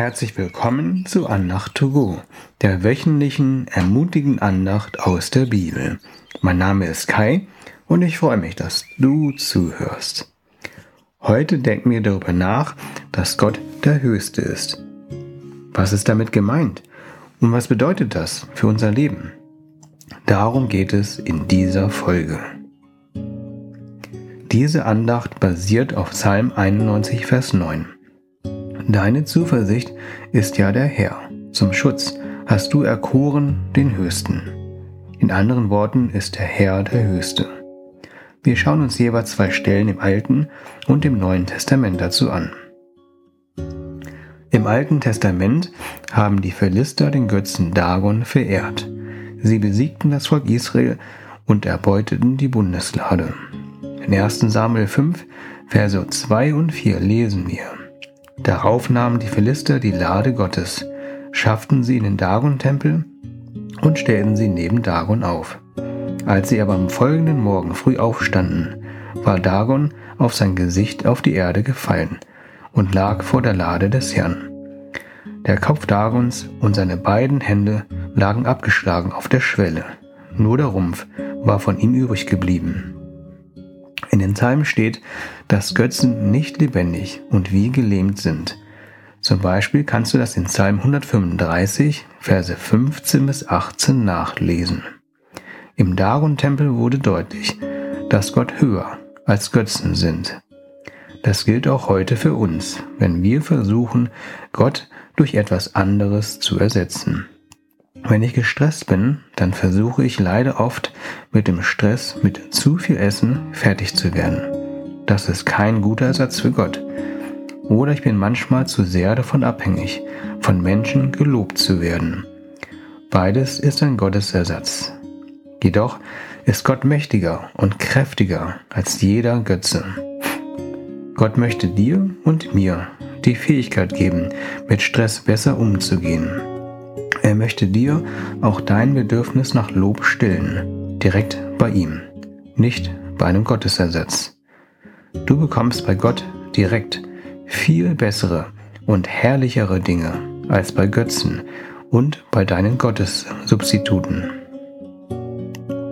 Herzlich willkommen zu Andacht to go, der wöchentlichen ermutigenden Andacht aus der Bibel. Mein Name ist Kai und ich freue mich, dass du zuhörst. Heute denken wir darüber nach, dass Gott der Höchste ist. Was ist damit gemeint? Und was bedeutet das für unser Leben? Darum geht es in dieser Folge. Diese Andacht basiert auf Psalm 91, Vers 9. Deine Zuversicht ist ja der Herr. Zum Schutz hast du erkoren den Höchsten. In anderen Worten ist der Herr der Höchste. Wir schauen uns jeweils zwei Stellen im Alten und im Neuen Testament dazu an. Im Alten Testament haben die Philister den Götzen Dagon verehrt. Sie besiegten das Volk Israel und erbeuteten die Bundeslade. In 1 Samuel 5, Verse 2 und 4 lesen wir. Darauf nahmen die Philister die Lade Gottes, schafften sie in den Dagon-Tempel und stellten sie neben Dagon auf. Als sie aber am folgenden Morgen früh aufstanden, war Dagon auf sein Gesicht auf die Erde gefallen und lag vor der Lade des Herrn. Der Kopf Dagons und seine beiden Hände lagen abgeschlagen auf der Schwelle, nur der Rumpf war von ihm übrig geblieben. In den Psalmen steht, dass Götzen nicht lebendig und wie gelähmt sind. Zum Beispiel kannst du das in Psalm 135, Verse 15 bis 18 nachlesen. Im Dagon-Tempel wurde deutlich, dass Gott höher als Götzen sind. Das gilt auch heute für uns, wenn wir versuchen, Gott durch etwas anderes zu ersetzen. Wenn ich gestresst bin, dann versuche ich leider oft mit dem Stress mit zu viel Essen fertig zu werden. Das ist kein guter Ersatz für Gott. Oder ich bin manchmal zu sehr davon abhängig, von Menschen gelobt zu werden. Beides ist ein Gottesersatz. Jedoch ist Gott mächtiger und kräftiger als jeder Götze. Gott möchte dir und mir die Fähigkeit geben, mit Stress besser umzugehen. Er möchte dir auch dein Bedürfnis nach Lob stillen, direkt bei ihm, nicht bei einem Gottesersatz. Du bekommst bei Gott direkt viel bessere und herrlichere Dinge als bei Götzen und bei deinen Gottessubstituten.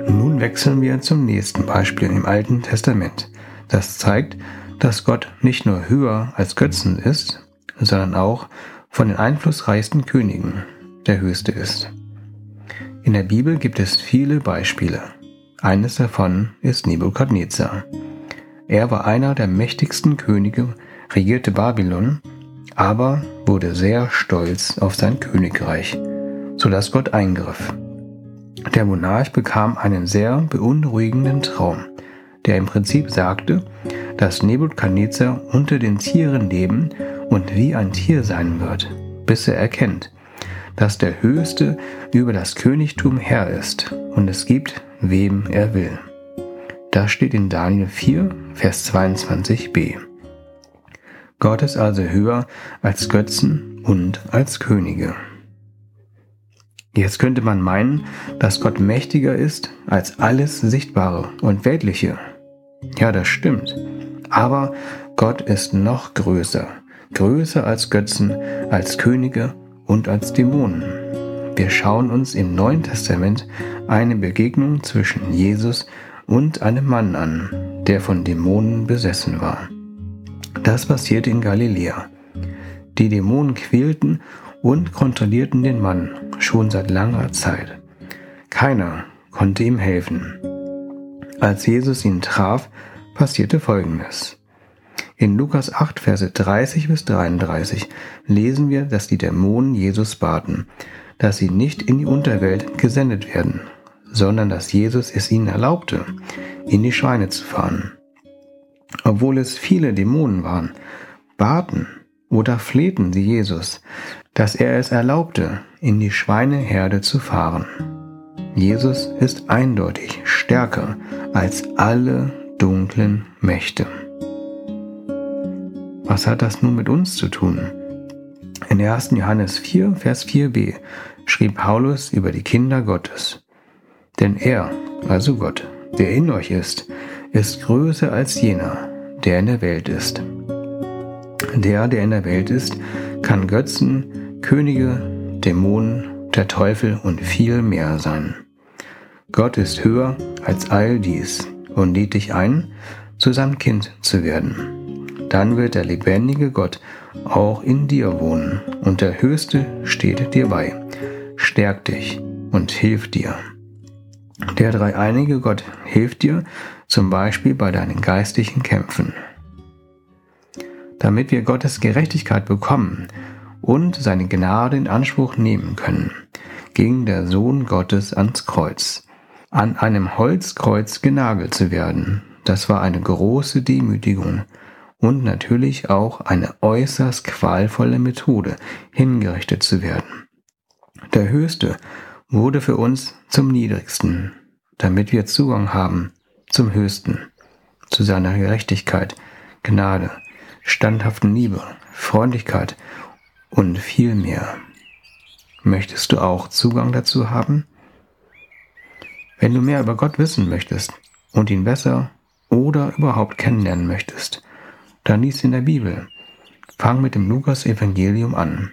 Nun wechseln wir zum nächsten Beispiel im Alten Testament. Das zeigt, dass Gott nicht nur höher als Götzen ist, sondern auch von den einflussreichsten Königen der höchste ist. In der Bibel gibt es viele Beispiele. Eines davon ist Nebukadnezar. Er war einer der mächtigsten Könige, regierte Babylon, aber wurde sehr stolz auf sein Königreich, sodass Gott eingriff. Der Monarch bekam einen sehr beunruhigenden Traum, der im Prinzip sagte, dass Nebukadnezar unter den Tieren leben und wie ein Tier sein wird, bis er erkennt, dass der Höchste über das Königtum Herr ist und es gibt, wem er will. Das steht in Daniel 4, Vers 22b. Gott ist also höher als Götzen und als Könige. Jetzt könnte man meinen, dass Gott mächtiger ist als alles Sichtbare und Weltliche. Ja, das stimmt. Aber Gott ist noch größer, größer als Götzen, als Könige und als Dämonen. Wir schauen uns im Neuen Testament eine Begegnung zwischen Jesus und einem Mann an, der von Dämonen besessen war. Das passierte in Galiläa. Die Dämonen quälten und kontrollierten den Mann schon seit langer Zeit. Keiner konnte ihm helfen. Als Jesus ihn traf, passierte Folgendes. In Lukas 8, Verse 30 bis 33 lesen wir, dass die Dämonen Jesus baten, dass sie nicht in die Unterwelt gesendet werden, sondern dass Jesus es ihnen erlaubte, in die Schweine zu fahren. Obwohl es viele Dämonen waren, baten oder flehten sie Jesus, dass er es erlaubte, in die Schweineherde zu fahren. Jesus ist eindeutig stärker als alle dunklen Mächte. Was hat das nun mit uns zu tun? In 1. Johannes 4, Vers 4b schrieb Paulus über die Kinder Gottes. Denn er, also Gott, der in euch ist, ist größer als jener, der in der Welt ist. Der, der in der Welt ist, kann Götzen, Könige, Dämonen, der Teufel und viel mehr sein. Gott ist höher als all dies und lädt dich ein, zu seinem Kind zu werden. Dann wird der lebendige Gott auch in dir wohnen und der Höchste steht dir bei, stärkt dich und hilft dir. Der dreieinige Gott hilft dir zum Beispiel bei deinen geistlichen Kämpfen. Damit wir Gottes Gerechtigkeit bekommen und seine Gnade in Anspruch nehmen können, ging der Sohn Gottes ans Kreuz. An einem Holzkreuz genagelt zu werden, das war eine große Demütigung und natürlich auch eine äußerst qualvolle Methode, hingerichtet zu werden. Der Höchste wurde für uns zum Niedrigsten, damit wir Zugang haben zum Höchsten, zu seiner Gerechtigkeit, Gnade, standhaften Liebe, Freundlichkeit und viel mehr. Möchtest du auch Zugang dazu haben? Wenn du mehr über Gott wissen möchtest und ihn besser oder überhaupt kennenlernen möchtest, dann lies in der Bibel. Fang mit dem Lukas-Evangelium an.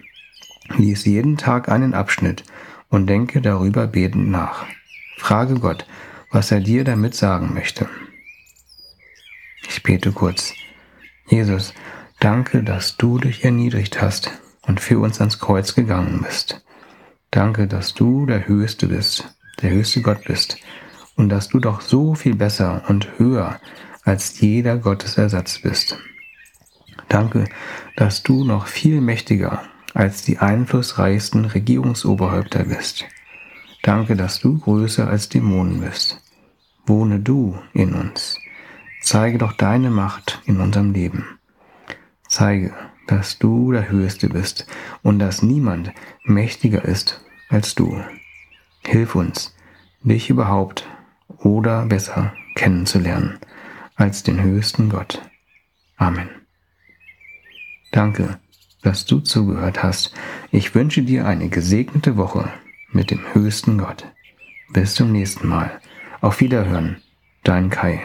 Lies jeden Tag einen Abschnitt und denke darüber betend nach. Frage Gott, was er dir damit sagen möchte. Ich bete kurz. Jesus, danke, dass du dich erniedrigt hast und für uns ans Kreuz gegangen bist. Danke, dass du der Höchste bist, der höchste Gott bist und dass du doch so viel besser und höher als jeder Gottesersatz bist. Danke, dass du noch viel mächtiger als die einflussreichsten Regierungsoberhäupter bist. Danke, dass du größer als Dämonen bist. Wohne du in uns. Zeige doch deine Macht in unserem Leben. Zeige, dass du der Höchste bist und dass niemand mächtiger ist als du. Hilf uns, dich überhaupt oder besser kennenzulernen als den höchsten Gott. Amen. Danke, dass du zugehört hast. Ich wünsche dir eine gesegnete Woche mit dem höchsten Gott. Bis zum nächsten Mal. Auf Wiederhören, dein Kai.